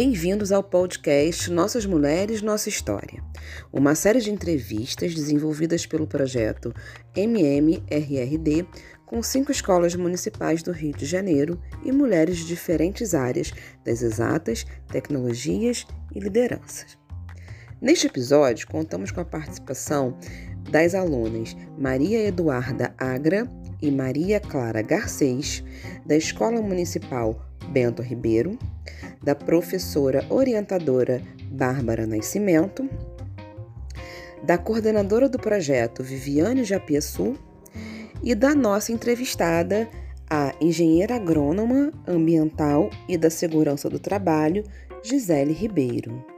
Bem-vindos ao podcast Nossas Mulheres, Nossa História, uma série de entrevistas desenvolvidas pelo projeto MMRRD com cinco escolas municipais do Rio de Janeiro e mulheres de diferentes áreas das exatas, tecnologias e lideranças. Neste episódio, contamos com a participação das alunas Maria Eduarda Agra e Maria Clara Garcês, da Escola Municipal Bento Ribeiro, da professora orientadora Bárbara Nascimento, da coordenadora do projeto Viviane Japiaçu e da nossa entrevistada, a engenheira agrônoma ambiental e da segurança do trabalho, Gisele Ribeiro.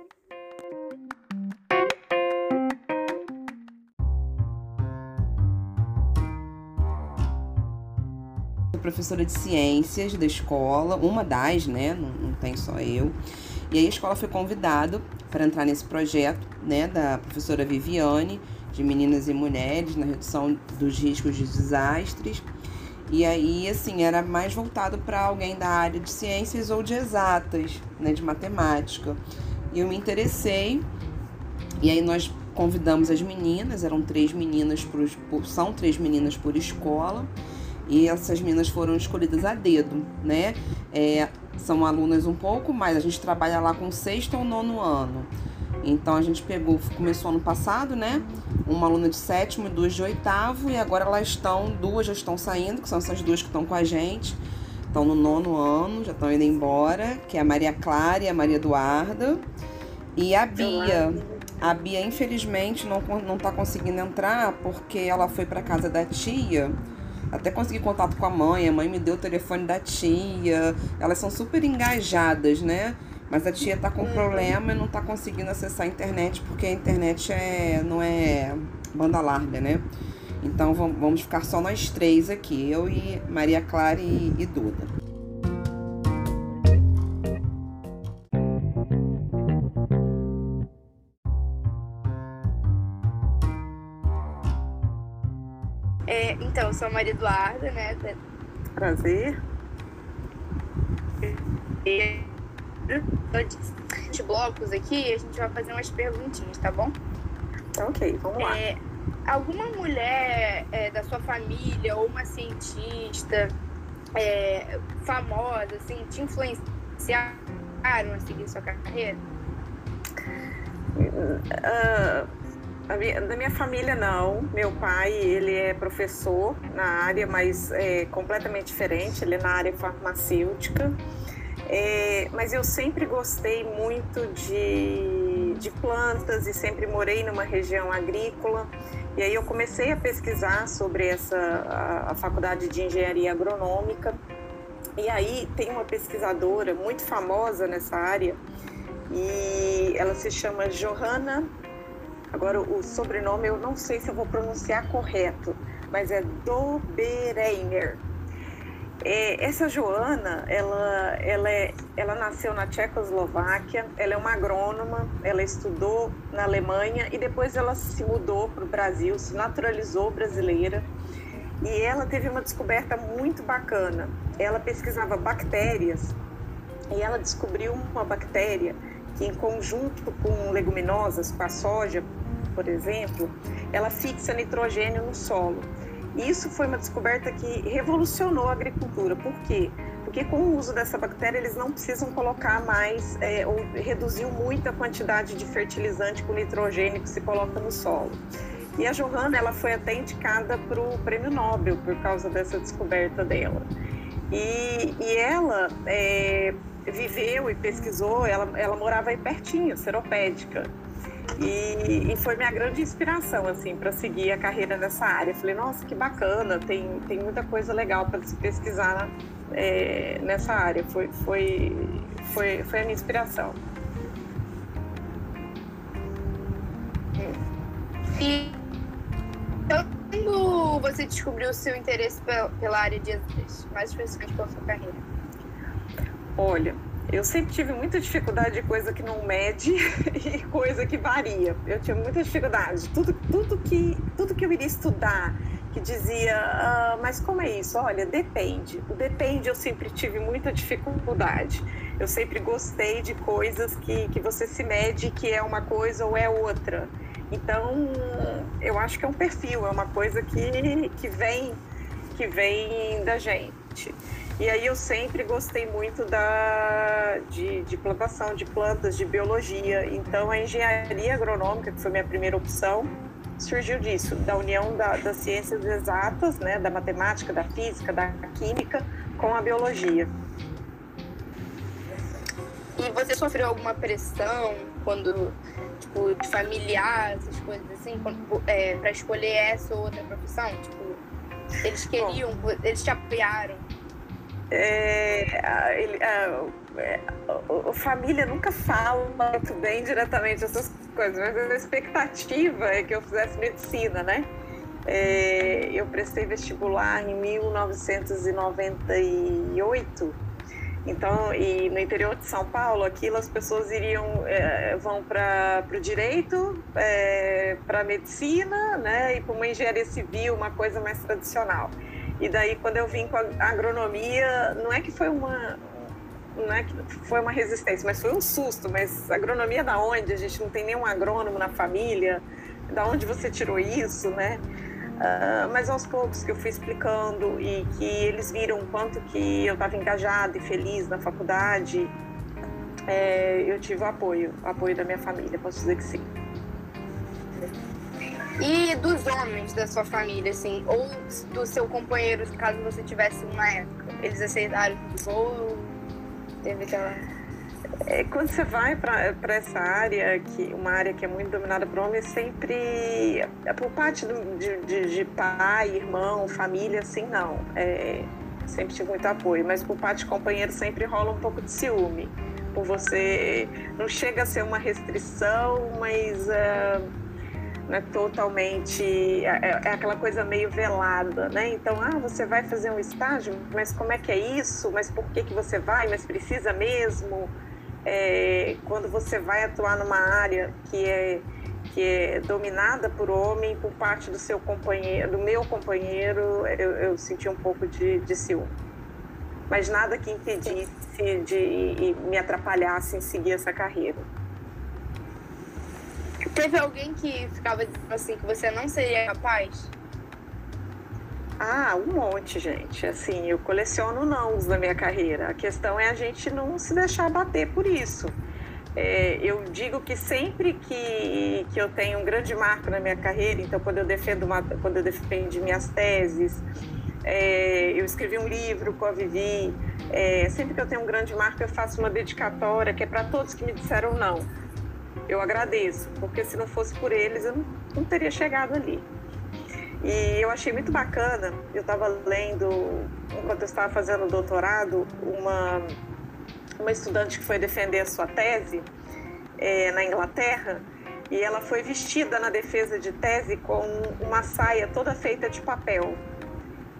Professora de ciências da escola, uma das, né? Não, não tem só eu. E aí a escola foi convidada para entrar nesse projeto, né, da professora Viviane, de meninas e mulheres na redução dos riscos de desastres. E aí, assim, era mais voltado para alguém da área de ciências ou de exatas, né, de matemática. E eu me interessei. E aí nós convidamos as meninas, eram três meninas por, são três meninas por escola. E essas meninas foram escolhidas a dedo, né? É, são alunas um pouco mais, a gente trabalha lá com sexto ou nono ano. Então a gente pegou, começou ano passado, né? Uma aluna de sétimo e duas de oitavo, e agora elas estão, duas já estão saindo, que são essas duas que estão com a gente. Estão no nono ano, já estão indo embora, que é a Maria Clara e a Maria Eduarda. E a Bia. A Bia, infelizmente, não, não tá conseguindo entrar porque ela foi para casa da tia até consegui contato com a mãe, a mãe me deu o telefone da tia. Elas são super engajadas, né? Mas a tia tá com uhum. problema e não tá conseguindo acessar a internet porque a internet é, não é banda larga, né? Então vamos ficar só nós três aqui, eu e Maria Clara e, e Duda. Eu sou a Maria Eduarda, né? Prazer. E de blocos aqui, a gente vai fazer umas perguntinhas, tá bom? Tá ok, vamos lá. É, alguma mulher é, da sua família ou uma cientista é, famosa, assim, te influenciaram a seguir sua carreira? Uh, minha, da minha família não. Meu pai ele é professor na área, mas é completamente diferente. Ele é na área farmacêutica. É, mas eu sempre gostei muito de, de plantas e sempre morei numa região agrícola. E aí eu comecei a pesquisar sobre essa a, a faculdade de engenharia agronômica. E aí tem uma pesquisadora muito famosa nessa área e ela se chama Johanna Agora, o sobrenome eu não sei se eu vou pronunciar correto, mas é Dobereiner. É, essa Joana, ela, ela, é, ela nasceu na Tchecoslováquia, ela é uma agrônoma, ela estudou na Alemanha e depois ela se mudou para o Brasil, se naturalizou brasileira. E ela teve uma descoberta muito bacana. Ela pesquisava bactérias e ela descobriu uma bactéria que, em conjunto com leguminosas, com a soja, por exemplo, ela fixa nitrogênio no solo. Isso foi uma descoberta que revolucionou a agricultura. Por quê? Porque com o uso dessa bactéria eles não precisam colocar mais é, ou reduziu muito a quantidade de fertilizante com nitrogênio que se coloca no solo. E a Johanna ela foi até indicada para o Prêmio Nobel por causa dessa descoberta dela. E, e ela é, viveu e pesquisou, ela, ela morava aí pertinho, seropédica. E, e, foi minha grande inspiração, assim, para seguir a carreira nessa área. Falei, nossa, que bacana, tem, tem muita coisa legal para se pesquisar é, nessa área. Foi, foi, foi, foi a minha inspiração. E quando você descobriu o seu interesse pela área de exatas, mais especificamente pela sua carreira? Olha, eu sempre tive muita dificuldade de coisa que não mede e coisa que varia. Eu tinha muita dificuldade. Tudo, tudo, que, tudo que eu iria estudar que dizia, ah, mas como é isso? Olha, depende. O depende eu sempre tive muita dificuldade. Eu sempre gostei de coisas que, que você se mede que é uma coisa ou é outra. Então, eu acho que é um perfil, é uma coisa que, que, vem, que vem da gente. E aí eu sempre gostei muito da, de, de plantação de plantas, de biologia. Então, a engenharia agronômica, que foi minha primeira opção, surgiu disso, da união da, das ciências exatas, né, da matemática, da física, da química com a biologia. E você sofreu alguma pressão quando, tipo, de familiar, essas coisas assim, é, para escolher essa ou outra profissão? Tipo, eles queriam, Bom, eles te apoiaram? É, ele, a, a, a, família nunca fala muito bem diretamente essas coisas, mas a expectativa é que eu fizesse medicina, né? É, eu prestei vestibular em 1998 então, e no interior de São Paulo, aquilo as pessoas iriam, é, vão para o direito, é, para a medicina, né, e para uma engenharia civil, uma coisa mais tradicional. E daí, quando eu vim com a agronomia, não é que foi uma, não é que foi uma resistência, mas foi um susto. Mas agronomia da onde? A gente não tem nenhum agrônomo na família. Da onde você tirou isso, né? Uh, mas aos poucos que eu fui explicando e que eles viram o quanto que eu estava engajada e feliz na faculdade, é, eu tive o apoio, o apoio da minha família, posso dizer que sim. E dos homens da sua família, assim, ou do seu companheiro, caso você tivesse uma época, eles aceitaram ou teve aquela é, quando você vai para essa área, que uma área que é muito dominada por homens, sempre, é por parte do, de, de, de, pai, irmão, família, assim, não. É, sempre tive muito apoio, mas por parte de companheiro sempre rola um pouco de ciúme. Por você, não chega a ser uma restrição, mas é, não é totalmente, é, é, é aquela coisa meio velada, né? Então, ah, você vai fazer um estágio, mas como é que é isso? Mas por que, que você vai? Mas precisa mesmo? é, quando você vai atuar numa área que é que é dominada por homem por parte do seu companheiro, do meu companheiro, eu, eu senti um pouco de, de ciúme. Mas nada que impedisse de, me atrapalhasse em seguir essa carreira. Teve alguém que ficava dizendo assim que você não seria capaz? Ah, um monte, gente. Assim, eu coleciono nãos na minha carreira. A questão é a gente não se deixar bater por isso. É, eu digo que sempre que, que eu tenho um grande marco na minha carreira, então quando eu defendo uma, quando eu defendi minhas teses, é, eu escrevi um livro com a Vivi, é, sempre que eu tenho um grande marco eu faço uma dedicatória que é para todos que me disseram não. Eu agradeço, porque se não fosse por eles eu não, não teria chegado ali. E eu achei muito bacana, eu estava lendo, enquanto eu estava fazendo o doutorado, uma, uma estudante que foi defender a sua tese é, na Inglaterra, e ela foi vestida na defesa de tese com uma saia toda feita de papel.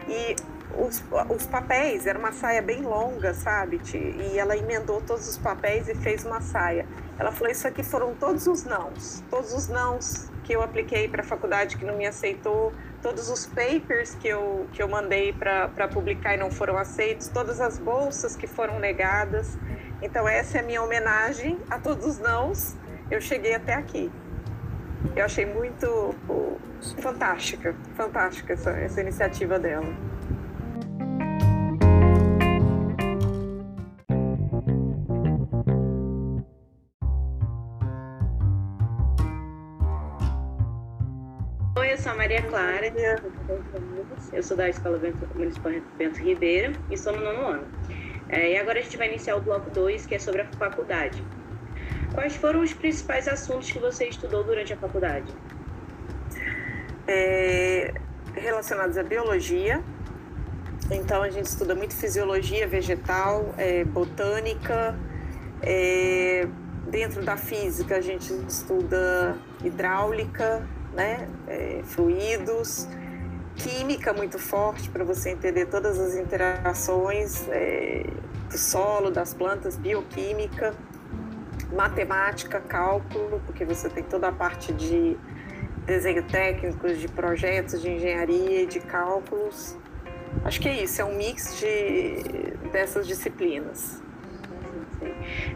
E os, os papéis, era uma saia bem longa, sabe? E ela emendou todos os papéis e fez uma saia. Ela falou: Isso aqui foram todos os nãos, todos os nãos que eu apliquei para a faculdade que não me aceitou, todos os papers que eu, que eu mandei para publicar e não foram aceitos, todas as bolsas que foram negadas. Então, essa é a minha homenagem a todos os nãos. Eu cheguei até aqui. Eu achei muito fantástica, fantástica essa, essa iniciativa dela. Sou a Maria Clara, eu sou da Escola Municipal Bento Ribeiro e sou no nono ano. É, e agora a gente vai iniciar o bloco 2, que é sobre a faculdade. Quais foram os principais assuntos que você estudou durante a faculdade? É, relacionados à biologia. Então a gente estuda muito fisiologia vegetal, é, botânica. É, dentro da física a gente estuda hidráulica, né? É, fluidos, química muito forte para você entender todas as interações é, do solo, das plantas, bioquímica, matemática, cálculo, porque você tem toda a parte de, desenho técnico, de projetos, de engenharia e de cálculos. Acho que é isso, é um mix de, dessas disciplinas.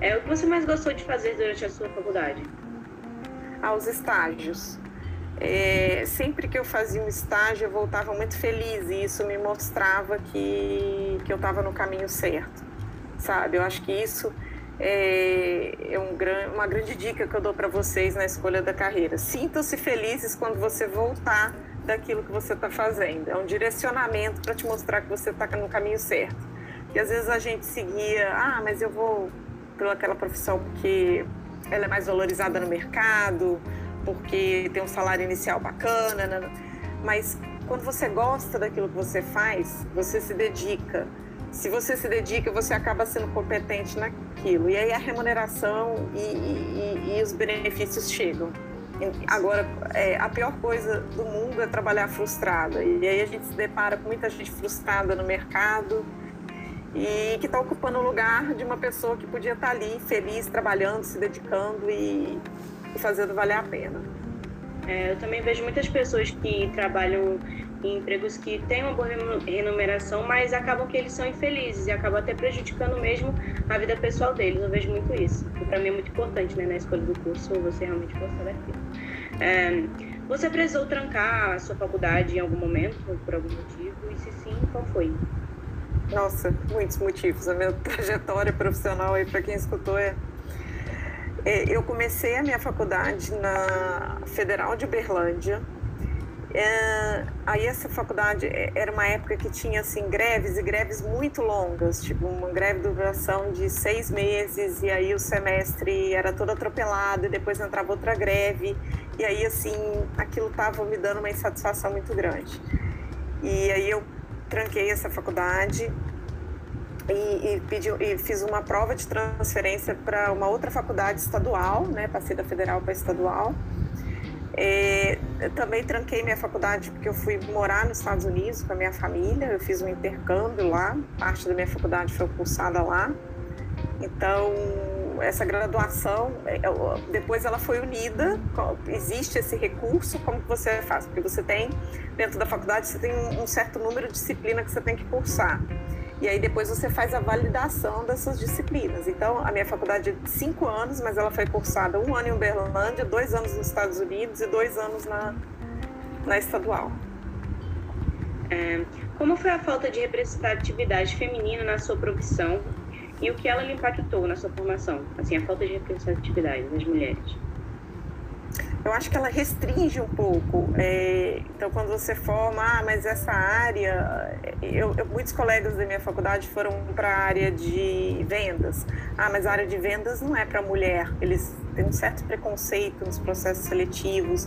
É, o que você mais gostou de fazer durante a sua faculdade? Aos estágios. É, sempre que eu fazia um estágio, eu voltava muito feliz e isso me mostrava que, que eu estava no caminho certo, sabe? Eu acho que isso é, é um gran, uma grande dica que eu dou para vocês na escolha da carreira. Sintam-se felizes quando você voltar daquilo que você está fazendo. É um direcionamento para te mostrar que você está no caminho certo. E às vezes a gente seguia, ah, mas eu vou pelaquela profissão porque ela é mais valorizada no mercado, porque tem um salário inicial bacana, né? mas quando você gosta daquilo que você faz, você se dedica. Se você se dedica, você acaba sendo competente naquilo. E aí a remuneração e, e, e os benefícios chegam. Agora, é, a pior coisa do mundo é trabalhar frustrada. E aí a gente se depara com muita gente frustrada no mercado e que está ocupando o lugar de uma pessoa que podia estar tá ali feliz, trabalhando, se dedicando e fazendo valer a pena. É, eu também vejo muitas pessoas que trabalham em empregos que têm uma boa remuneração, mas acabam que eles são infelizes e acabam até prejudicando mesmo a vida pessoal deles. Eu vejo muito isso. E para mim é muito importante, né, na escolha do curso, você realmente gostar daquilo. É, você precisou trancar a sua faculdade em algum momento, por algum motivo? E se sim, qual foi? Nossa, muitos motivos. A minha trajetória profissional aí, para quem escutou, é é, eu comecei a minha faculdade na Federal de Uberlândia. É, aí essa faculdade é, era uma época que tinha assim greves e greves muito longas, tipo uma greve de duração de seis meses e aí o semestre era todo atropelado e depois entrava outra greve e aí assim aquilo estava me dando uma insatisfação muito grande. E aí eu tranquei essa faculdade e, e, pedi, e fiz uma prova de transferência para uma outra faculdade estadual, né? Passei da federal para estadual. É, também tranquei minha faculdade porque eu fui morar nos Estados Unidos com a minha família. Eu fiz um intercâmbio lá, parte da minha faculdade foi cursada lá. Então, essa graduação, é, depois ela foi unida. Existe esse recurso, como que você faz? Porque você tem, dentro da faculdade, você tem um certo número de disciplina que você tem que cursar. E aí depois você faz a validação dessas disciplinas. Então, a minha faculdade é de cinco anos, mas ela foi cursada um ano em Uberlândia, dois anos nos Estados Unidos e dois anos na, na estadual. É, como foi a falta de representatividade feminina na sua profissão e o que ela lhe impactou na sua formação? Assim, a falta de representatividade das mulheres eu acho que ela restringe um pouco. É, então, quando você forma, ah, mas essa área. Eu, eu muitos colegas da minha faculdade foram para a área de vendas. Ah, mas a área de vendas não é para mulher. Eles têm um certo preconceito nos processos seletivos.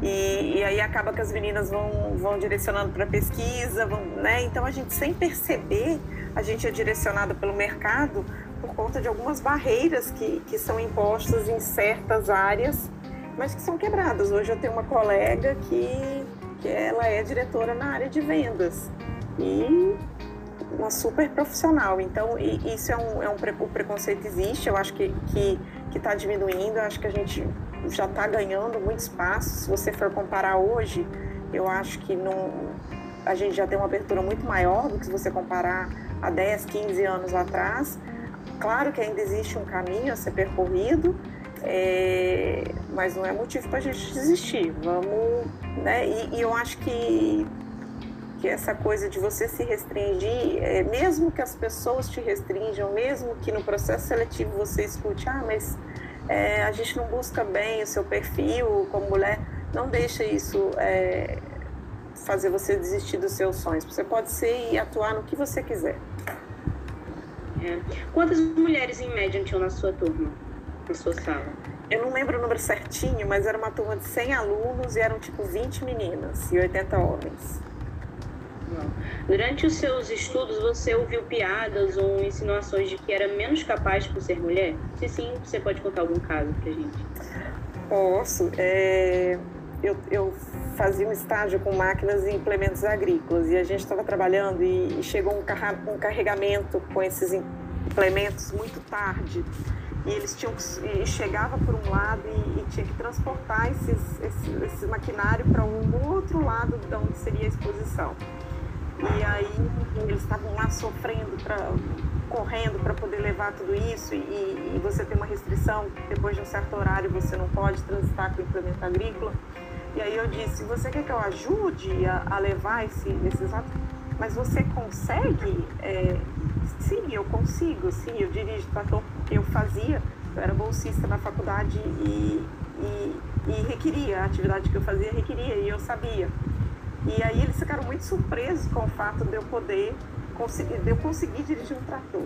E, e aí acaba que as meninas vão, vão direcionando para pesquisa, vão, né? Então, a gente, sem perceber, a gente é direcionado pelo mercado por conta de algumas barreiras que, que são impostas em certas áreas mas que são quebradas. Hoje eu tenho uma colega que, que ela é diretora na área de vendas e uma super profissional. Então, isso é um, é um o preconceito existe, eu acho que que está diminuindo, eu acho que a gente já está ganhando muito espaço. Se você for comparar hoje, eu acho que não, a gente já tem uma abertura muito maior do que se você comparar a 10, 15 anos atrás. Claro que ainda existe um caminho a ser percorrido, é, mas não é motivo para a gente desistir. Vamos, né? E, e, eu acho que, que essa coisa de você se restringir, é, mesmo que as pessoas te restringam, mesmo que no processo seletivo você escute, ah, mas é, a gente não busca bem o seu perfil como mulher, não deixa isso é, fazer você desistir dos seus sonhos. Você pode ser e atuar no que você quiser. É. Quantas mulheres em média tinham na sua turma? Na sua sala? Eu não lembro o número certinho, mas era uma turma de 100 alunos e eram tipo 20 meninas e 80 homens. Durante os seus estudos, você ouviu piadas ou insinuações de que era menos capaz por ser mulher? Se sim, você pode contar algum caso pra gente? Posso. É... Eu, eu, fazia um estágio com máquinas e implementos agrícolas e a gente estava trabalhando e, chegou um, um carregamento com esses implementos muito tarde e eles tinham e chegava por um lado e, e tinha que transportar esses, esse, esse maquinário para um outro lado de onde seria a exposição. E aí eles estavam lá sofrendo, pra, correndo para poder levar tudo isso e, e, você tem uma restrição, depois de um certo horário você não pode transitar com o implemento agrícola. E aí eu disse, você quer que eu ajude a, a levar esse, esses atos? Mas você consegue? É, sim, eu consigo, sim, eu dirijo trator eu fazia, eu era bolsista na faculdade e, e, e requeria, a atividade que eu fazia requeria e eu sabia. E aí eles ficaram muito surpresos com o fato de eu poder conseguir, de eu conseguir dirigir um trator.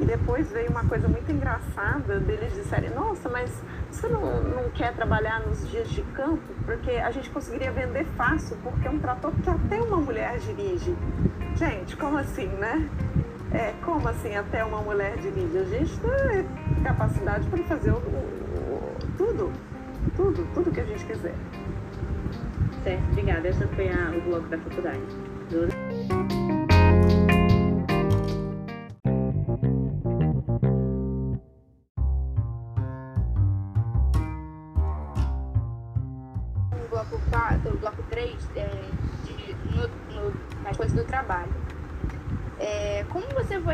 E depois veio uma coisa muito engraçada deles disserem, nossa, mas você não, não quer trabalhar nos dias de campo? Porque a gente conseguiria vender fácil, porque é um trator que até uma mulher dirige. Gente, como assim, né? É, como assim até uma mulher dirige? A gente tem capacidade para fazer o, o, tudo, tudo, tudo que a gente quiser. Certo, obrigada. Essa foi a, o bloco da faculdade.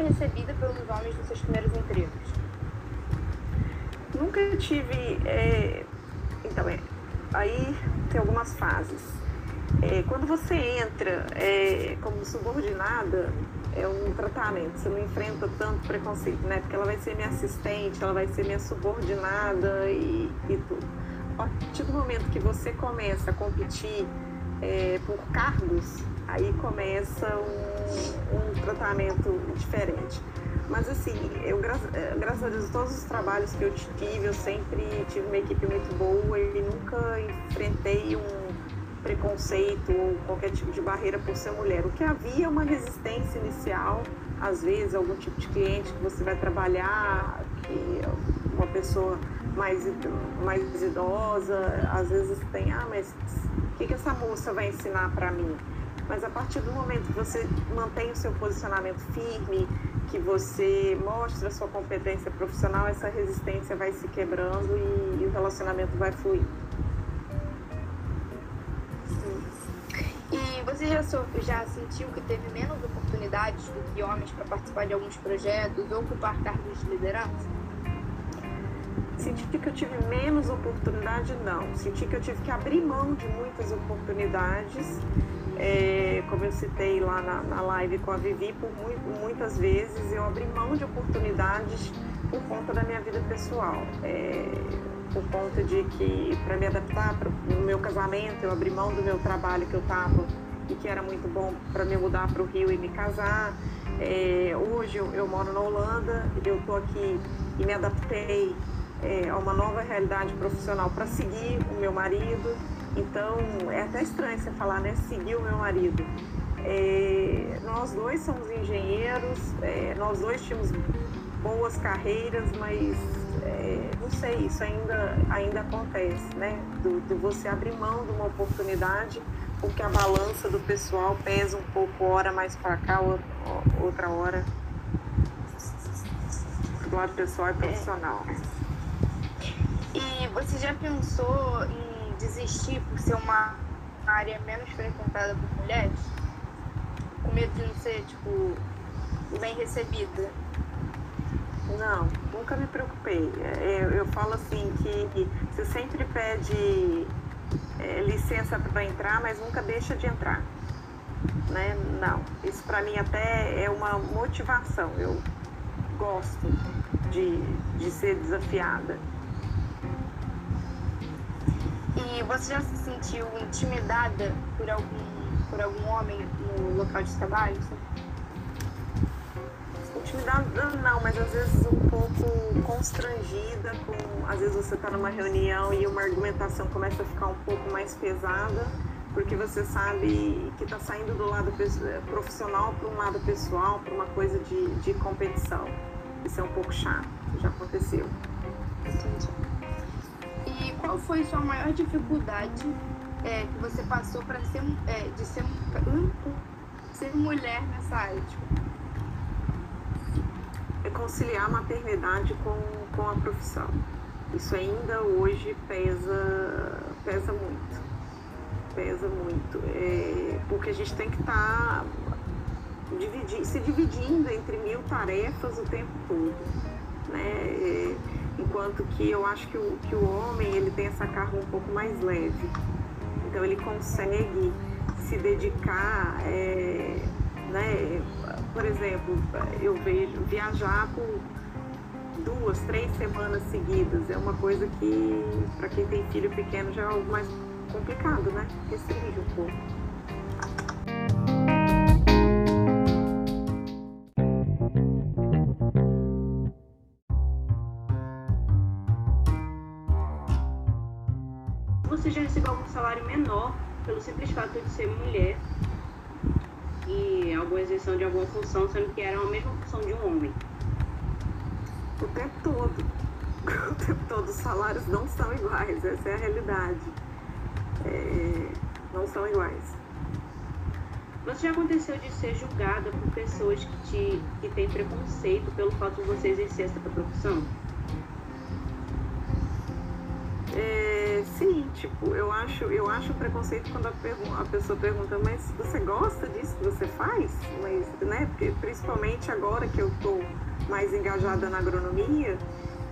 Foi recebida pelos homens nos seus primeiros empregos? Nunca tive. É, então, é, aí tem algumas fases. É, quando você entra é, como subordinada, é um tratamento, você não enfrenta tanto preconceito, né? Porque ela vai ser minha assistente, ela vai ser minha subordinada e, e tudo. A partir do momento que você começa a competir é, por cargos, aí começa um, um tratamento diferente. Mas assim, eu eh, graças a Deus, todos os trabalhos que eu tive, eu sempre tive uma equipe muito boa e nunca enfrentei um preconceito ou qualquer tipo de barreira por ser mulher. O que havia é uma resistência inicial, às vezes algum tipo de cliente que você vai trabalhar, que uma pessoa mais, mais idosa, às vezes tem, ah, mas o que, que essa moça vai ensinar para mim? Mas a partir do momento que você mantém o seu posicionamento firme, que você mostra a sua competência profissional, essa resistência vai se quebrando e, e o relacionamento vai fluir. E você já, já sentiu que teve menos oportunidades do que homens para participar de alguns projetos ou ocupar cargos de liderança? Senti que eu tive menos oportunidade, não. Senti que eu tive que abrir mão de muitas oportunidades é, como eu citei lá na, na live com a Vivi, por muito, muitas vezes eu abri mão de oportunidades por conta da minha vida pessoal. É, por conta de que, para me adaptar para o meu casamento, eu abri mão do meu trabalho que eu estava e que era muito bom para me mudar para o Rio e me casar. É, hoje eu, eu, moro na Holanda, eu estou aqui e me adaptei é, a uma nova realidade profissional para seguir o meu marido. Então, é até estranho você falar, né? Seguir o meu marido. É, nós dois somos engenheiros, é, nós dois tínhamos boas carreiras, mas é, não sei, isso ainda, ainda acontece, né? Do, você abrir mão de uma oportunidade, porque a balança do pessoal pesa um pouco, hora mais para cá, outra hora. Do lado pessoal e profissional. E você já pensou em desistir por ser uma área menos frequentada por mulheres? Com medo de não ser, tipo, bem recebida? Não, nunca me preocupei. É, eu, eu falo assim que você sempre pede é, licença para entrar, mas nunca deixa de entrar. Né? Não, isso para mim até é uma motivação. Eu gosto de, de ser desafiada. E você já se sentiu intimidada por algum, por algum homem no local de trabalho? Intimidada não, mas às vezes um pouco constrangida com. Às vezes você está numa reunião e uma argumentação começa a ficar um pouco mais pesada, porque você sabe que está saindo do lado profissional para um lado pessoal, para uma coisa de, de competição. Isso é um pouco chato, já aconteceu. Entendi. Qual foi sua maior dificuldade é, que você passou para ser, é, de ser, uh, ser mulher nessa área? Tipo? É conciliar a maternidade com, com a profissão. Isso ainda hoje pesa, pesa muito. Pesa muito. É, porque a gente tem que estar tá se dividindo entre mil tarefas o tempo todo. Né? É, enquanto que eu acho que o, que o homem ele tem essa carga um pouco mais leve. Então ele consegue se dedicar, é, né? por exemplo, eu vejo viajar por duas, três semanas seguidas é uma coisa que para quem tem filho pequeno já é algo mais complicado, né? Restringe um pouco. Pelo simples fato de ser mulher e alguma exerção de alguma função, sendo que era a mesma função de um homem? O tempo todo. O tempo todo. Os salários não são iguais, essa é a realidade. É, não são iguais. Você já aconteceu de ser julgada por pessoas que, te, que têm preconceito pelo fato de você exercer essa profissão? É, sim, tipo, eu acho, eu acho preconceito quando a, a, pessoa pergunta, mas você gosta disso que você faz? Mas, né, porque principalmente agora que eu tô mais engajada na agronomia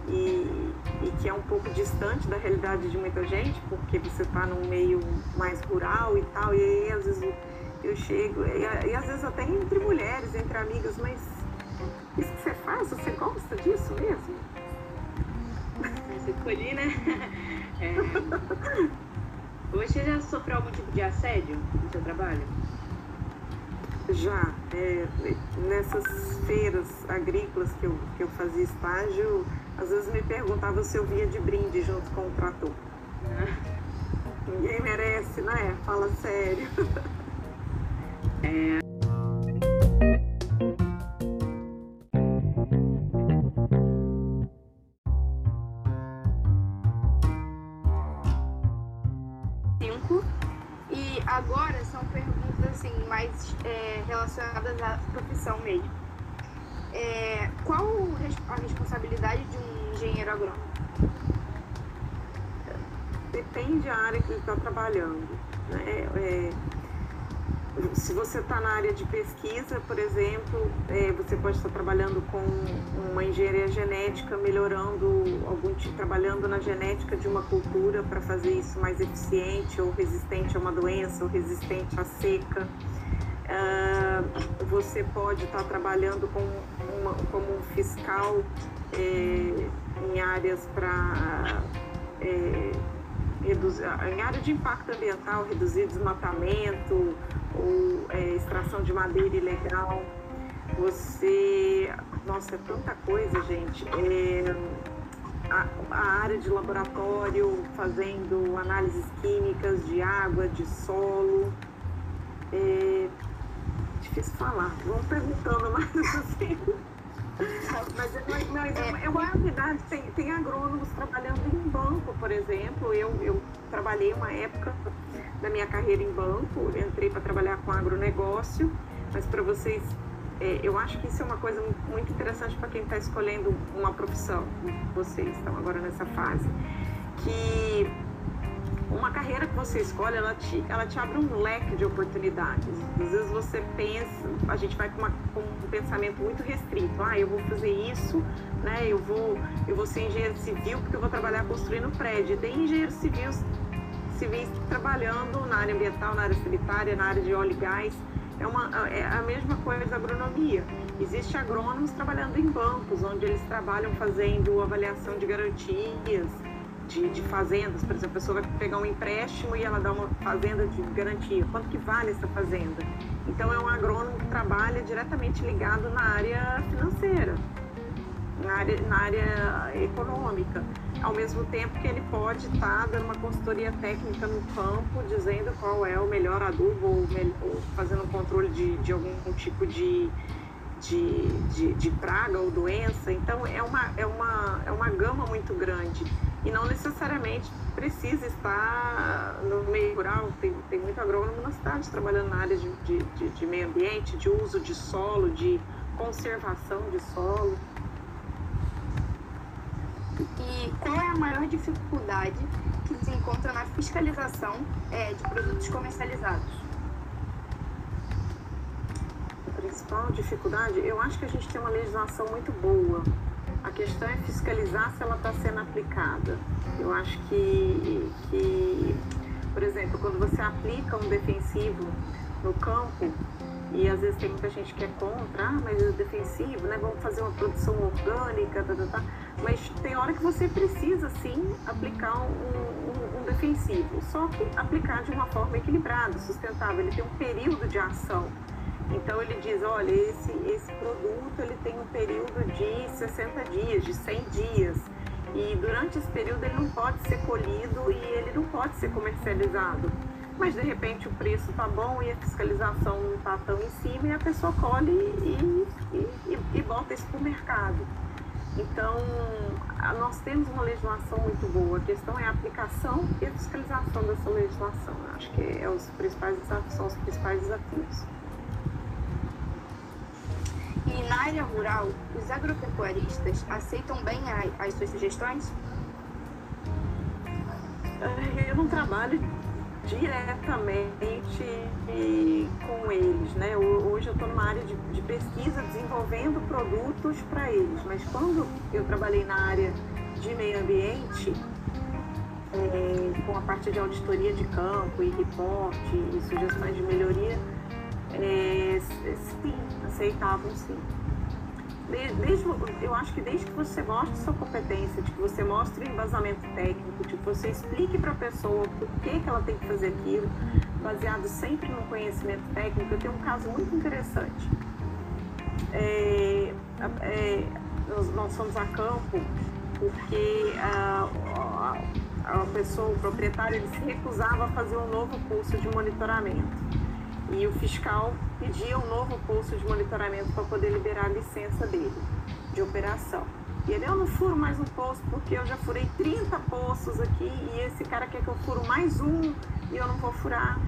e, e que é um pouco distante da realidade de muita gente, porque você está num meio mais rural e tal, e aí às vezes eu chego, e, e às vezes até entre mulheres, entre amigas, mas isso que você faz, você gosta disso mesmo? Você escolhi, né? É. Você já sofreu algum tipo de assédio no seu trabalho? Já. É, nessas feiras agrícolas que eu, que eu fazia estágio, às vezes me perguntava se eu via de brinde junto com o trator. Ninguém merece, né? Fala sério. É. trabalhando. Né? É, se você está na área de pesquisa, por exemplo, é, você pode estar trabalhando com uma engenharia genética, melhorando algum tipo, trabalhando na genética de uma cultura para fazer isso mais eficiente ou resistente a uma doença ou resistente à seca. Uh, você pode estar trabalhando com uma, como um fiscal é, em áreas para é, em área de impacto ambiental, reduzir desmatamento ou é, extração de madeira ilegal. Você, nossa, é tanta coisa, gente. É, a, a, área de laboratório, fazendo análises químicas de água, de solo. É, difícil falar. Vão perguntando mais assim. Mas, é, uma realidade. Tem, tem agrônomos trabalhando em banco, por exemplo. Eu, eu trabalhei uma época da minha carreira em banco, entrei para trabalhar com agronegócio, mas para vocês, é, eu acho que isso é uma coisa muito interessante para quem está escolhendo uma profissão, vocês estão agora nessa fase, que uma carreira que você escolhe, ela te, ela te abre um leque de oportunidades. Às vezes você pensa, a gente vai com, uma, com um pensamento muito restrito. Ah, eu vou fazer isso, né? Eu vou, eu vou ser engenheiro civil porque eu vou trabalhar construindo prédio. Tem engenheiros civis, civis trabalhando na área ambiental, na área sanitária, na área de óleo e gás. É, uma, é a mesma coisa da agronomia. Existe agrônomos trabalhando em bancos, onde eles trabalham fazendo avaliação de garantias, de, de, fazendas, por exemplo, a pessoa vai pegar um empréstimo e ela dá uma fazenda de garantia. Quanto que vale essa fazenda? Então é um agrônomo que trabalha diretamente ligado na área financeira, na área, na área econômica, ao mesmo tempo que ele pode estar tá dando uma consultoria técnica no campo, dizendo qual é o melhor adubo ou, ou fazendo um controle de, de algum tipo de, de, de, de, praga ou doença. Então é uma, é, uma, é uma gama muito grande e não necessariamente precisa estar no meio rural. Tem, tem muito agrônomo na cidade trabalhando na área de, de, de, de meio ambiente, de uso de solo, de conservação de solo. E qual é a maior dificuldade que se encontra na fiscalização é, de produtos comercializados? A principal dificuldade, eu acho que a gente tem uma legislação muito boa. A questão é fiscalizar se ela está sendo aplicada. Eu acho que, que, por exemplo, quando você aplica um defensivo no campo, e às vezes tem muita gente que é contra, ah, mas é defensivo, né? Vamos fazer uma produção orgânica, tá, tá, tá. Mas tem hora que você precisa sim aplicar um, um, um, defensivo, só que aplicar de uma forma equilibrada, sustentável. Ele tem um período de ação. Então ele diz, olha, esse, esse produto ele tem um período de 60 dias, de 100 dias. E durante esse período ele não pode ser colhido e ele não pode ser comercializado mas de repente o preço tá bom e a fiscalização não tá tão em cima e a pessoa colhe e, e, e, e bota isso para o mercado. Então, nós temos uma legislação muito boa. A questão é a aplicação e a fiscalização dessa legislação. Acho que é os principais desafios, são os principais desafios. E na área rural, os agropecuaristas aceitam bem as suas sugestões? Eu não trabalho diretamente com eles, né? Hoje eu estou numa área de, de, pesquisa desenvolvendo produtos para eles, mas quando eu trabalhei na área de meio ambiente, é, com a parte de auditoria de campo e reporte e sugestões de melhoria, é, sim, aceitavam sim desde, eu acho que desde que você mostre sua competência, de que você mostre o embasamento técnico, de que você explique para a pessoa por que, que ela tem que fazer aquilo, baseado sempre no conhecimento técnico, eu tenho um caso muito interessante. É, é, nós, nós fomos a campo porque a, a, a pessoa, o proprietário, ele se recusava a fazer um novo curso de monitoramento e o fiscal pedia um novo posto de monitoramento para poder liberar a licença dele de operação. E ele, eu não furo mais um posto porque eu já furei 30 poços aqui e esse cara quer que eu furo mais um e eu não vou furar.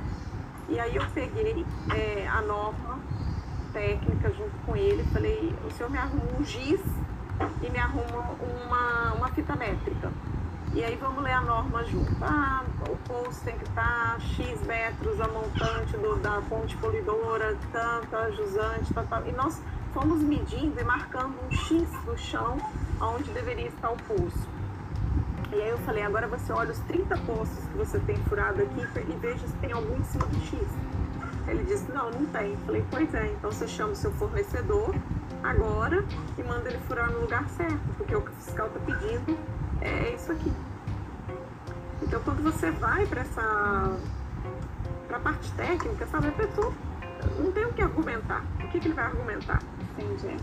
E aí eu peguei é, a norma técnica junto com ele falei, o senhor me arruma um giz e me arruma uma, uma fita métrica. E aí vamos ler a norma junto. Ah, o poço tem que estar tá X metros a montante do, da fonte polidora, tanta jusante, tal, tal. E nós fomos medindo e marcando um X do chão onde deveria estar o poço. E aí eu falei, agora você olha os 30 poços que você tem furado aqui e veja se tem algum em cima do X. Ele disse, não, não tem. Eu falei, pois é, então você chama o seu fornecedor agora e manda ele furar no lugar certo, porque o que o fiscal está pedindo é isso aqui. Então, quando você vai para essa para a parte técnica, sabe, a pessoa não tem o que argumentar. O que, que ele vai argumentar? Entendi.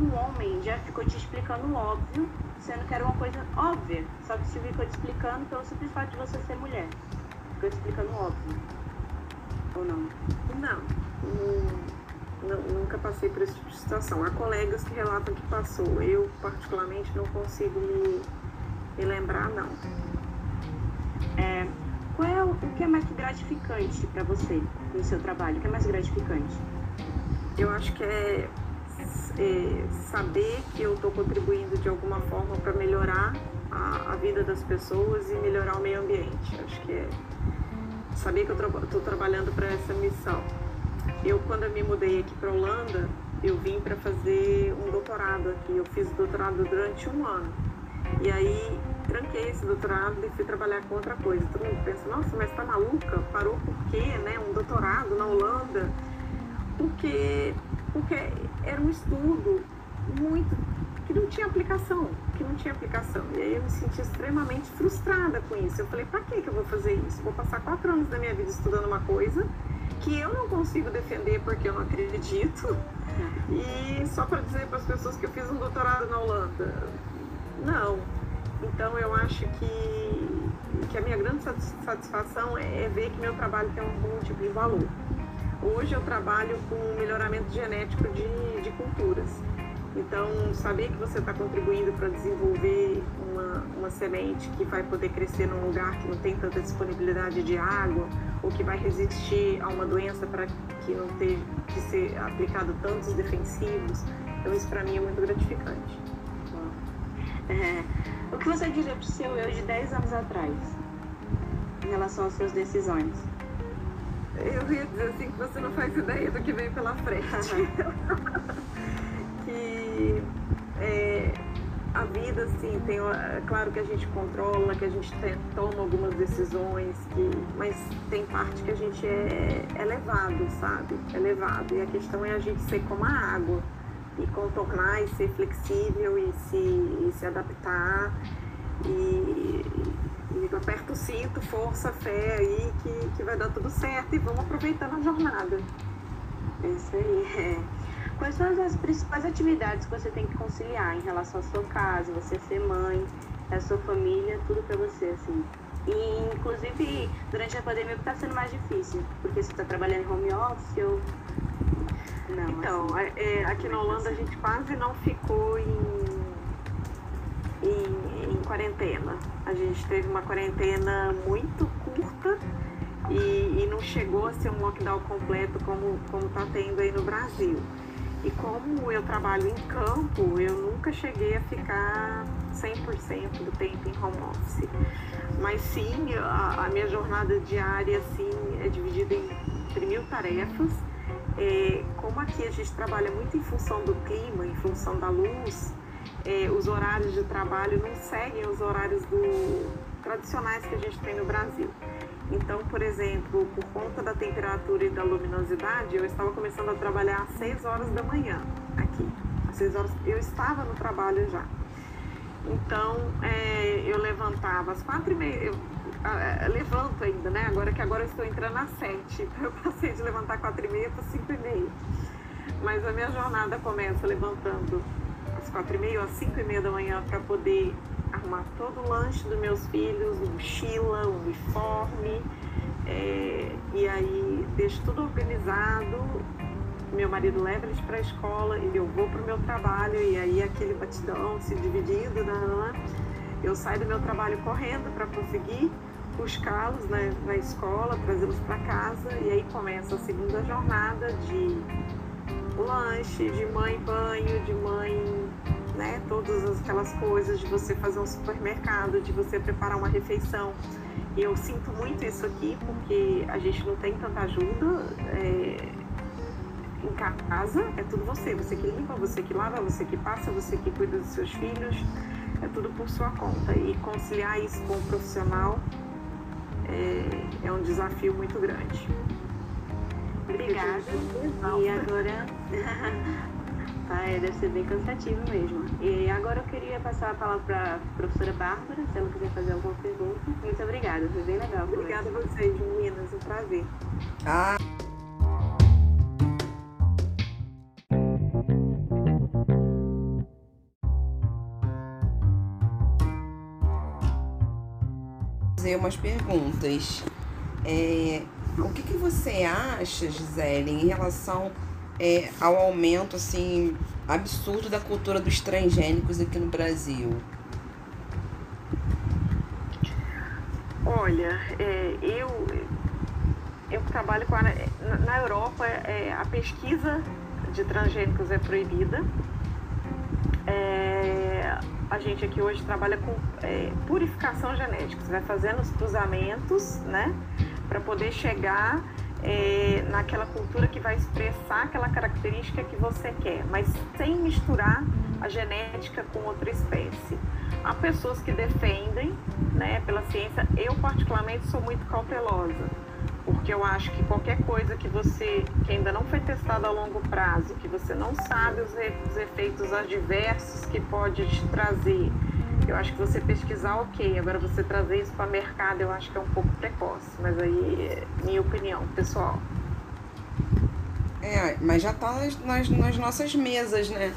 Algum homem já ficou te explicando o óbvio, sendo que era uma coisa óbvia, só que se ficou te explicando pelo simples fato de você ser mulher. Ficou te explicando o óbvio. Ou não? Não. Nunca passei por esse tipo de situação. Há colegas que relatam que passou. Eu, particularmente, não consigo me, me lembrar, não. É, qual é o, o que é mais gratificante para você no seu trabalho? O que é mais gratificante? eu acho que é, é saber que eu estou contribuindo de alguma forma para melhorar a, a, vida das pessoas e melhorar o meio ambiente. Acho que é saber que eu estou tra trabalhando para essa missão. Eu, quando eu me mudei aqui para Holanda, eu vim para fazer um doutorado aqui. Eu fiz doutorado durante um ano. E aí tranquei esse doutorado e fui trabalhar com outra coisa. Todo mundo pensa, nossa, mas tá maluca? Parou por quê, né? Um doutorado na Holanda porque, porque era um estudo muito que não tinha aplicação, que não tinha aplicação. E aí eu me senti extremamente frustrada com isso. Eu falei, para que eu vou fazer isso? Vou passar quatro anos da minha vida estudando uma coisa que eu não consigo defender porque eu não acredito. E só para dizer para as pessoas que eu fiz um doutorado na Holanda. Não. Então eu acho que, que a minha grande satisfação é ver que meu trabalho tem algum tipo de valor. Hoje eu trabalho com melhoramento genético de, de culturas. Então, saber que você está contribuindo para desenvolver uma, uma semente que vai poder crescer num lugar que não tem tanta disponibilidade de água, ou que vai resistir a uma doença para que não tenha que ser aplicado tantos defensivos, então isso para mim é muito gratificante. É, o que você diria para o seu eu de 10 anos atrás, em relação às suas decisões? Eu ia dizer assim que você não faz ideia do que vem pela frente. que é, a vida, assim, tem, claro que a gente controla, que a gente toma algumas decisões, que, mas tem parte que a gente é, é levado, sabe? É levado. E a questão é a gente ser como a água e contornar e ser flexível e se, e se adaptar. E, e aperta o cinto, força, fé aí que, que vai dar tudo certo e vamos aproveitando a jornada. É isso aí. É. Quais são as principais atividades que você tem que conciliar em relação à sua casa, você ser mãe, a sua família, tudo para você, assim? E, inclusive, durante a pandemia, que está sendo mais difícil? Porque você está trabalhando em home office ou... Não, então, assim, é, aqui na Holanda a gente quase não ficou em, em quarentena. A gente teve uma quarentena muito curta e, e, não chegou a ser um lockdown completo como está tendo aí no Brasil. E como eu trabalho em campo, eu nunca cheguei a ficar 100% do tempo em home office. Mas sim, a, a minha jornada diária assim, é dividida em, entre mil tarefas. É, como aqui a gente trabalha muito em função do clima, em função da luz, é, os horários de trabalho não seguem os horários do, tradicionais que a gente tem no Brasil. Então, por exemplo, por conta da temperatura e da luminosidade, eu estava começando a trabalhar às 6 horas da manhã aqui. Às 6 horas eu estava no trabalho já. Então, é, eu levantava às quatro e meia, eu levanto ainda, né? Agora que agora eu estou entrando às 7, então eu passei de levantar às quatro e meia para cinco e meia. Mas a minha jornada começa levantando quatro e meia às cinco e meia da manhã para poder arrumar todo o lanche dos meus filhos, mochila, uniforme, é, e aí deixo tudo organizado. Meu marido leva eles para a escola e eu vou para o meu trabalho, e aí aquele batidão se dividindo, né, né, né. eu saio do meu trabalho correndo para conseguir buscá-los né, na escola, trazê-los para casa, e aí começa a segunda jornada de lanche, de mãe banho, de mãe né? Todas aquelas coisas de você fazer um supermercado, de você preparar uma refeição. E eu sinto muito isso aqui porque a gente não tem tanta ajuda é, em casa. É tudo você, você que limpa, você que lava, você que passa, você que cuida dos seus filhos. É tudo por sua conta. E conciliar isso com o profissional é, é um desafio muito grande. Obrigada. E agora tá? É, deve ser bem cansativo mesmo. E agora eu queria passar a palavra para a professora Bárbara, se ela quiser fazer alguma pergunta. Muito obrigada, foi bem legal. Obrigada a vocês, meninas, um prazer. Ah. fazer umas perguntas. É, o que, que você acha, Gisele, em relação é, ao aumento assim absurdo da cultura dos transgênicos aqui no Brasil? Olha, é, eu eu trabalho com a, na Europa é, a pesquisa de transgênicos é proibida. É, a gente aqui hoje trabalha com é, purificação genética. Você vai fazendo os cruzamentos, né, para poder chegar é, naquela cultura que vai expressar aquela característica que você quer, mas sem misturar a genética com outra espécie. Há pessoas que defendem, né, pela ciência, eu particularmente sou muito cautelosa, porque eu acho que qualquer coisa que você, que ainda não foi testada a longo prazo, que você não sabe os, os efeitos adversos que pode te trazer, eu acho que você pesquisar, ok. Agora você trazer isso para o mercado, eu acho que é um pouco precoce. Mas aí, é minha opinião, pessoal. É, mas já está nas, nas, nas, nossas mesas, né?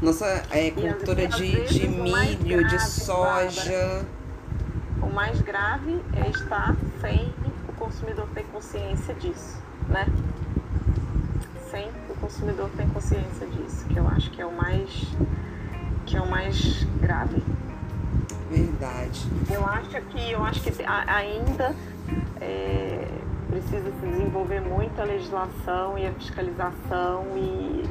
Nossa é, cultura de, de milho, grave, de soja. O mais grave é estar sem o consumidor ter consciência disso, né? Sem o consumidor tem consciência disso, que eu acho que é o mais que é o mais grave. Verdade. Eu acho que eu acho que ainda é, precisa se desenvolver muito a legislação e a fiscalização e,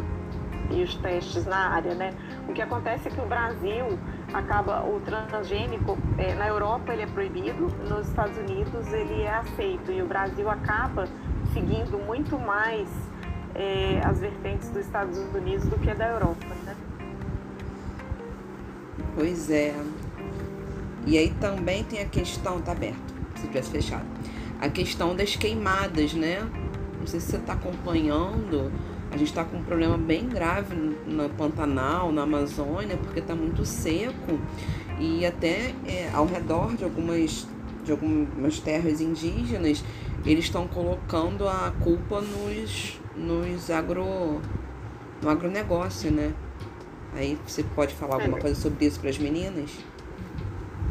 e os testes na área, né? O que acontece é que o Brasil acaba o transgênico é, na Europa ele é proibido, nos Estados Unidos ele é aceito e o Brasil acaba seguindo muito mais é, as vertentes dos Estados Unidos do que da Europa, né? Pois é. E aí também tem a questão, tá aberto, se tivesse fechado. A questão das queimadas, né? Não sei se você está acompanhando. A gente está com um problema bem grave no Pantanal, na Amazônia, porque está muito seco e até é, ao redor de algumas, de algumas terras indígenas eles estão colocando a culpa nos, nos agro, no agronegócio, né? Aí você pode falar alguma coisa sobre isso para as meninas?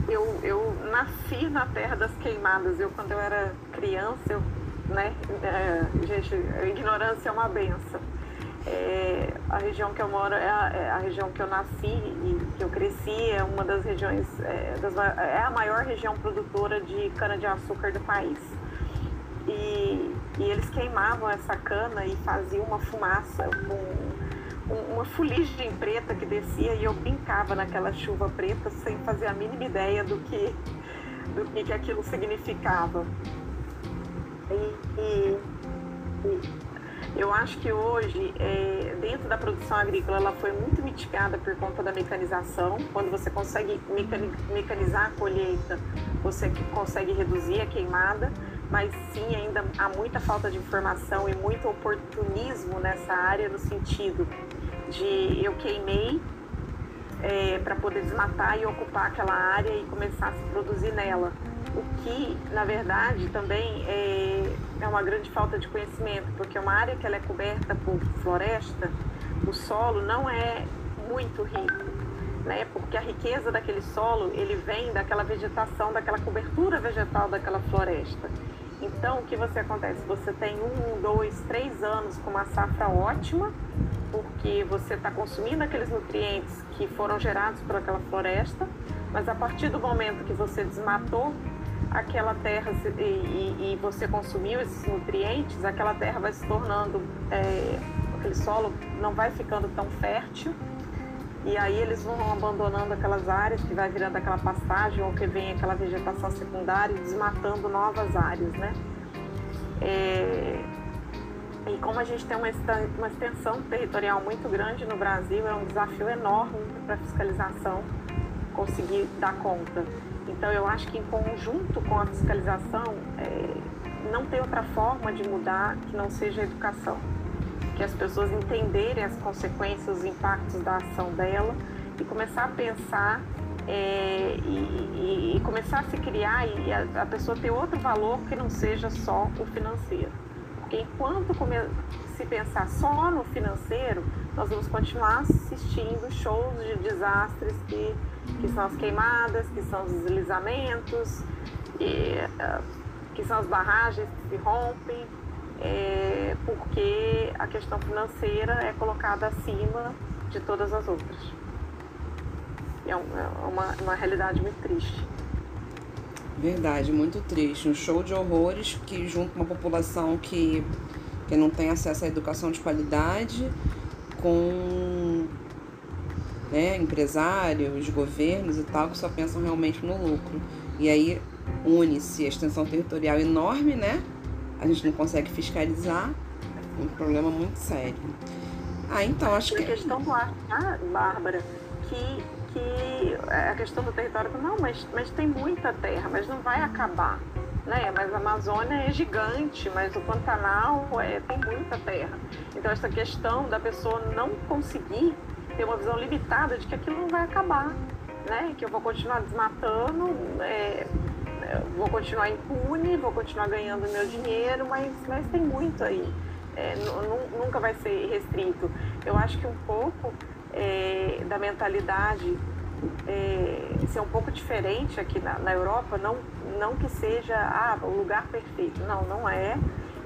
Eu, eu nasci na terra das queimadas. Eu, quando eu era criança, eu, né? É, gente, a ignorância é uma benção. É, a região que eu moro é a, é a, região que eu nasci e que eu cresci, é uma das regiões, é, das, é a maior região produtora de cana-de-açúcar do país. E, e eles queimavam essa cana e faziam uma fumaça com uma fuligem preta que descia e eu brincava naquela chuva preta sem fazer a mínima ideia do que, do que, que aquilo significava. E, e, e eu acho que hoje, é, dentro da produção agrícola, ela foi muito mitigada por conta da mecanização. Quando você consegue mecanizar a colheita, você consegue reduzir a queimada mas sim ainda há muita falta de informação e muito oportunismo nessa área no sentido de eu queimei é, para poder desmatar e ocupar aquela área e começar a se produzir nela. O que, na verdade, também é, é uma grande falta de conhecimento, porque uma área que ela é coberta por floresta, o solo não é muito rico, né? Porque a riqueza daquele solo ele vem daquela vegetação, daquela cobertura vegetal daquela floresta. Então, o que você acontece? Você tem um, dois, três anos com uma safra ótima, porque você está consumindo aqueles nutrientes que foram gerados por aquela floresta, mas a partir do momento que você desmatou aquela terra e, e, e você consumiu esses nutrientes, aquela terra vai se tornando, é, aquele solo não vai ficando tão fértil e aí eles vão abandonando aquelas áreas que vai virando aquela pastagem ou que vem aquela vegetação secundária e desmatando novas áreas, né? É... E como a gente tem uma extensão territorial muito grande no Brasil, é um desafio enorme para a fiscalização conseguir dar conta. Então eu acho que em conjunto com a fiscalização, é... não tem outra forma de mudar que não seja a educação que as pessoas entenderem as consequências, os impactos da ação dela e começar a pensar é, e, e, e, começar a se criar e a, a, pessoa ter outro valor que não seja só o financeiro. Porque enquanto come, se pensar só no financeiro, nós vamos continuar assistindo shows de desastres que, que são as queimadas, que são os deslizamentos, e, uh, que são as barragens que se rompem, é, porque a questão financeira é colocada acima de todas as outras. É, é uma, uma realidade muito triste. Verdade, muito triste. Um show de horrores que junta uma população que, que não tem acesso à educação de qualidade com né, empresários, governos e tal, que só pensam realmente no lucro. E aí une-se a extensão territorial enorme, né? A gente não consegue fiscalizar, um problema muito sério. Ah, então acho que. A questão do ar, ah, Bárbara, que, que é a questão do território, não, mas, mas tem muita terra, mas não vai acabar. Né? Mas a Amazônia é gigante, mas o Pantanal é, tem muita terra. Então essa questão da pessoa não conseguir ter uma visão limitada de que aquilo não vai acabar, né? Que eu vou continuar desmatando, é, vou continuar impune, vou continuar ganhando meu dinheiro, mas, mas tem muito aí. É, nunca vai ser restrito. Eu acho que um pouco é, da mentalidade é, ser um pouco diferente aqui na, na, Europa, não, não que seja ah, o lugar perfeito, não, não é.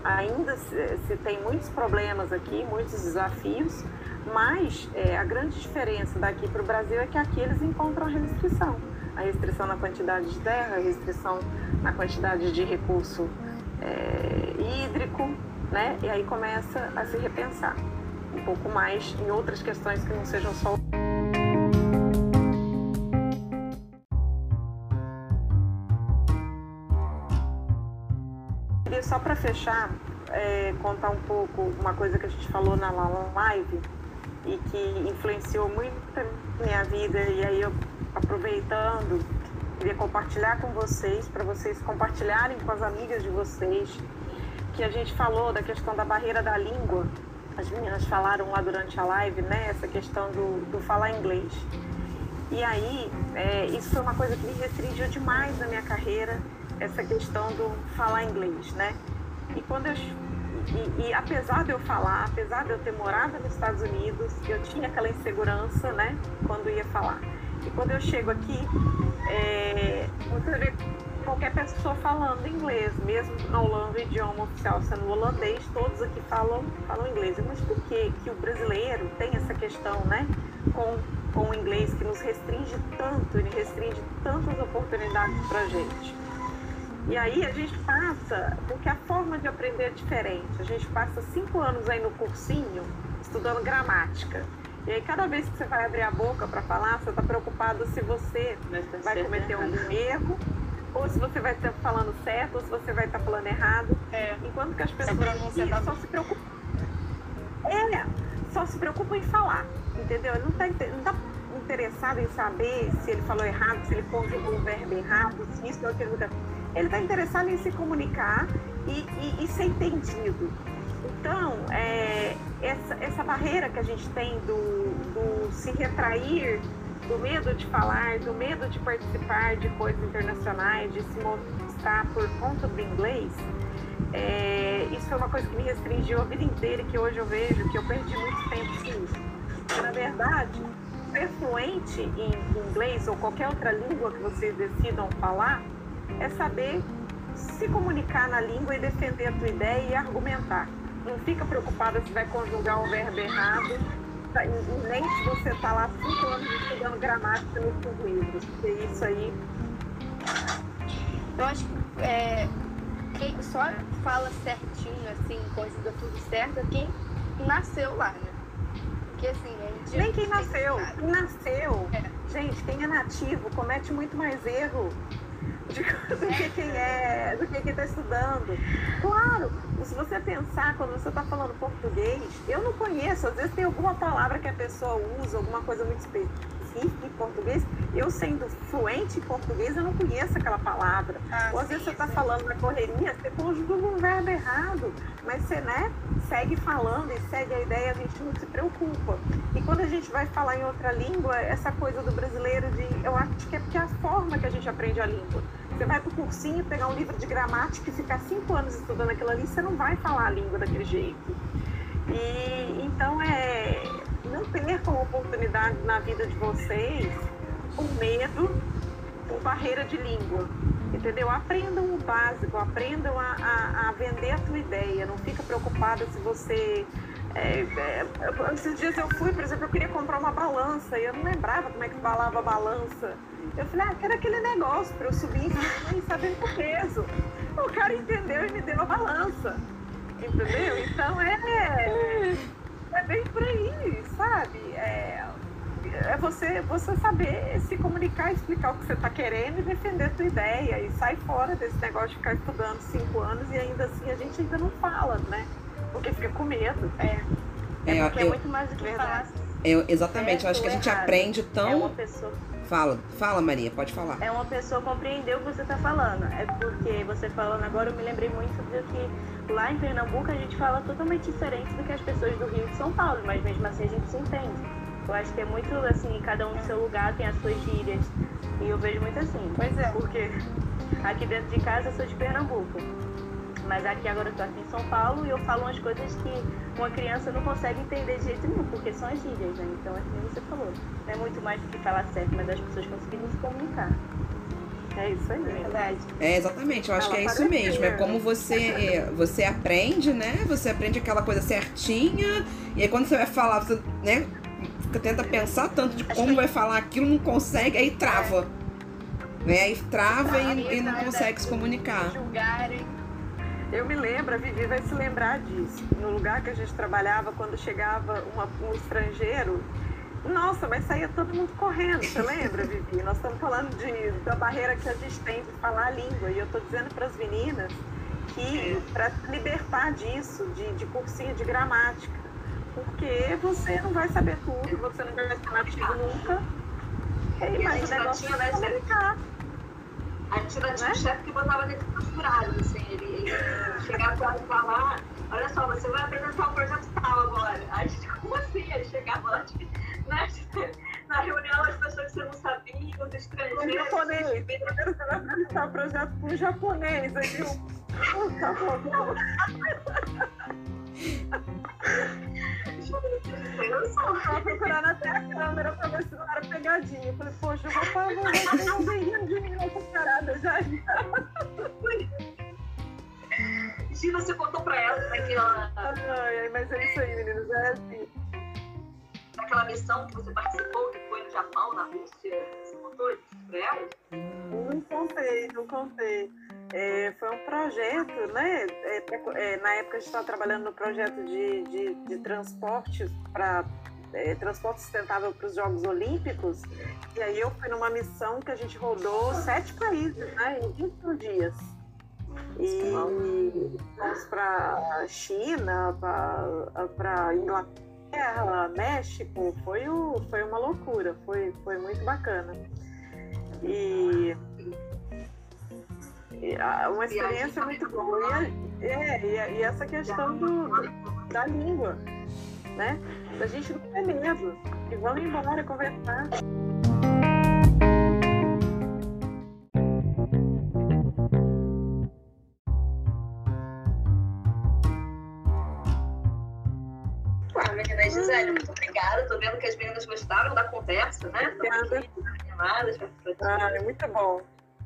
ainda se, se tem muitos problemas aqui, muitos desafios, mas é, a grande diferença daqui para o Brasil é que aqui eles encontram restrição. A restrição na quantidade de terra, a restrição na quantidade de recurso é, hídrico, né? E aí começa a se repensar um pouco mais em outras questões que não sejam só queria só para fechar é, contar um pouco uma coisa que a gente falou na live e que influenciou muito a minha vida. E aí eu aproveitando queria compartilhar com vocês para vocês compartilharem com as amigas de vocês que a gente falou da questão da barreira da língua. As meninas falaram lá durante a live né essa questão do, do falar inglês. E aí é, isso foi uma coisa que me restringiu demais na minha carreira essa questão do falar inglês né. E quando eu e, e, apesar de eu falar, apesar de eu ter morado nos Estados Unidos, eu tinha aquela insegurança, né, quando ia falar. E quando eu chego aqui, é, você vê qualquer pessoa falando inglês, mesmo na Holanda, o idioma oficial sendo holandês, todos aqui falam, falam inglês. Mas por que, que o brasileiro tem essa questão, né, com, com o inglês que nos restringe tanto, ele restringe tantas oportunidades para gente? E aí a gente passa, porque a forma de aprender é diferente. A gente passa cinco anos aí no cursinho estudando gramática. E aí cada vez que você vai abrir a boca para falar, você está preocupado se você vai cometer algum erro, ou se você vai estar falando certo, ou se você vai estar falando errado. É. Enquanto que as pessoas aqui só se preocupam. É, só se preocupam em falar, entendeu? Ele não está não tá interessado em saber se ele falou errado, se ele conjugou um verbo errado, se isso ou aquilo ele está interessado em se comunicar e, e, e ser entendido. Então, é, essa, essa barreira que a gente tem do, do se retrair, do medo de falar, do medo de participar de coisas internacionais, de se mostrar por conta do inglês, é, isso foi uma coisa que me restringiu a vida inteira e que hoje eu vejo que eu perdi muito tempo sim. Na verdade, ser fluente em inglês ou qualquer outra língua que vocês decidam falar é saber se comunicar na língua e defender a tua ideia e argumentar. Não fica preocupada se vai conjugar um verbo errado, tá, nem se você está lá cinco anos estudando gramática seus livros, porque isso aí. Eu acho que é, quem só fala certinho, assim, conjuga tudo certo, é quem nasceu lá, né? Porque assim, a gente. Nem quem nasceu. Quem nasceu. É. Gente, quem é nativo comete muito mais erro do que quem é, do que quem está estudando. Claro, se você pensar, quando você está falando português, eu não conheço, às vezes tem alguma palavra que a pessoa usa, alguma coisa muito específica em português, eu sendo fluente em português, eu não conheço aquela palavra. Ah, Ou às vezes você está falando na correria, você conjuga um verbo errado, mas você né, segue falando e segue a ideia, a gente não se preocupa. E quando a gente vai falar em outra língua, essa coisa do brasileiro de. Eu acho que é porque é a forma que a gente aprende a língua. Você vai para o cursinho, pegar um livro de gramática e ficar cinco anos estudando aquilo ali, você não vai falar a língua daquele jeito. E então é não percam oportunidade na vida de vocês por medo, por barreira de língua. Entendeu? Aprendam o básico, aprendam a, a, a vender a tua ideia. Não fica preocupada se você é, é, esses dias eu fui, por exemplo, eu queria comprar uma balança e eu não lembrava como é que falava balança. Eu falei, ah, aquele negócio para eu subir e saber o peso. O cara entendeu e me deu a balança. Entendeu? Então é, é bem por aí, sabe? É, é você, você saber se comunicar, explicar o que você está querendo e defender a tua ideia. E sai fora desse negócio de ficar estudando cinco anos e ainda assim a gente ainda não fala, né? Porque fica com medo. É. É, é porque eu, é muito mais do que falar. Eu, exatamente, eu acho que a gente errado. aprende tão. É uma pessoa. Fala, fala Maria, pode falar. É uma pessoa compreender o que você está falando. É porque você falando agora, eu me lembrei muito do que lá em Pernambuco a gente fala totalmente diferente do que as pessoas do Rio e de São Paulo, mas mesmo assim a gente se entende. Eu acho que é muito assim, cada um no seu lugar tem as suas gírias. E eu vejo muito assim. Pois é. Porque aqui dentro de casa eu sou de Pernambuco. Mas aqui agora eu tô aqui em São Paulo e eu falo umas coisas que uma criança não consegue entender de jeito nenhum, porque são as gírias, né? Então, assim você falou, não é muito mais do que falar certo, mas as pessoas conseguirem se comunicar. É isso aí. É verdade. É, exatamente, eu acho Ela que é isso mesmo. É como você, você aprende, né? Você aprende aquela coisa certinha, e aí quando você vai falar, você né, fica, tenta pensar tanto de como vai falar aquilo, não consegue, aí trava. Né? Aí trava e, e não consegue se comunicar. Julgarem. Eu me lembro, a Vivi vai se lembrar disso. No lugar que a gente trabalhava, quando chegava uma- um estrangeiro, nossa, mas saía todo mundo correndo, você lembra, Vivi? Nós estamos falando de, da barreira que a gente tem de falar a língua. E eu estou dizendo para as meninas que para libertar disso, de, de cursinho de gramática, porque você não vai saber tudo, você não vai ser nativo nunca. E a mas gente o não negócio tinha, é comunicar. A gente ainda tinha Né? um chefe que botava dentro dos horários, assim, ele, ele chegava lá e falava, olha só, você vai apresentar o projeto tal agora. A gente, como assim? Ele chegava antes, né? Na reunião, as pessoas que você não sabia, os Um estrangeiros. japonês. Primeiro você vai apresentar o projeto para um japonês. Aí eu, "Oh, tá bom, tava procurando até a câmera pra ver se não era pegadinha. Eu falei, poxa, eu vou falar, ter um berrinho de mim nessa parada já. Se você contou pra ela naquela, Ai, ai, mas é isso aí, meninos. É assim. Naquela missão que você participou, que foi no Japão, na Rússia, você contou isso? Não contei, não contei. É, foi um projeto, né? É, pra- é, na época a gente estava trabalhando no projeto de, de, de transporte para transporte sustentável para os Jogos Olímpicos. E aí eu fui numa missão que a gente rodou sete países, né? Em 21 dias. E fomos para China, para Inglaterra, México. Foi, o, foi uma loucura, foi, foi muito bacana. E, e uma experiência muito boa. E, é, e, a- e essa questão do, da língua, né? Da gente não ter medo. E vamos embora conversar. Muito obrigada. Tô vendo que as meninas gostaram da conversa, né? Obrigada. Animadas. Ah, é muito bom.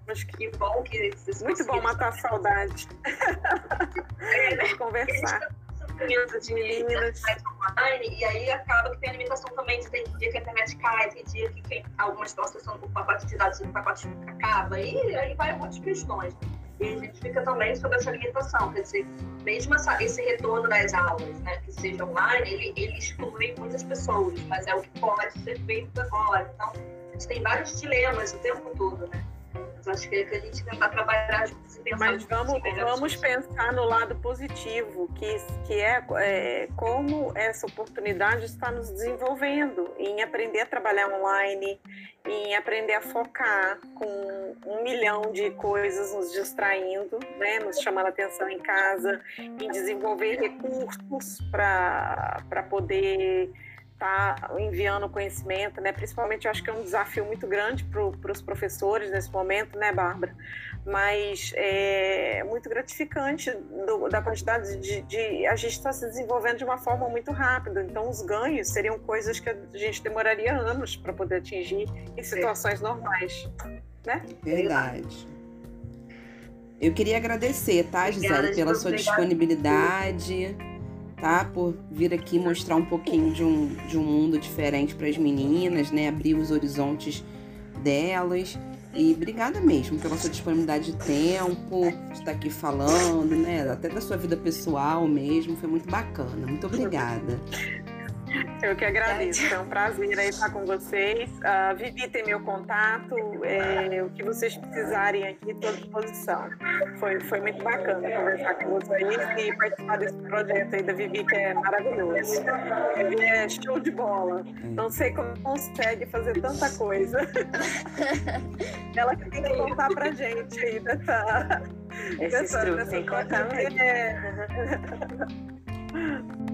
Acho que bom que vocês muito bom matar a saudade. de conversar. sofrimento de Meninas. online, e aí acaba que tem a limitação também de tem dia que a internet cai, tem dia que quem, algumas estão acessando por pacote de dados e o pacote acaba, e aí vai muitas questões. E a gente fica também sobre essa limitação, quer dizer, mesmo essa, esse retorno das aulas, né, que seja online, ele, ele exclui muitas pessoas, mas é o que pode ser feito agora. Então, a gente tem vários dilemas o tempo todo, né? Mas acho que é que a gente tentar trabalhar juntos e pensar Mas vamos, vamos pensar no lado positivo, que, que é, é como essa oportunidade está nos desenvolvendo em aprender a trabalhar online, em aprender a focar com um milhão de coisas nos distraindo, né, nos chamando a atenção em casa, em desenvolver recursos para poder estar enviando conhecimento, né? Principalmente, eu acho que é um desafio muito grande para os professores nesse momento, né, Bárbara? Mas é muito gratificante do- da quantidade de, de a gente está se desenvolvendo de uma forma muito rápida. Então, os ganhos seriam coisas que a gente demoraria anos para poder atingir em situações normais. Verdade. Eu queria agradecer, tá, Gisele, pela sua disponibilidade, tá? Por vir aqui mostrar um pouquinho de um, de um mundo diferente para as meninas, né? Abrir os horizontes delas. E obrigada mesmo pela sua disponibilidade de tempo, de estar aqui falando, né? Até da sua vida pessoal mesmo. Foi muito bacana. Muito obrigada. Eu que agradeço, foi um prazer aí estar com vocês. A Vivi tem meu contato, é, o que vocês precisarem aqui, estou à disposição. Foi, foi muito bacana conversar com vocês e participar desse projeto aí da Vivi, que é maravilhoso. A Vivi é show de bola. Não sei como consegue fazer tanta coisa. Ela que tem que contar pra gente aí dessa. Esses dessa- dessa tem que contar coisa. mesmo. É.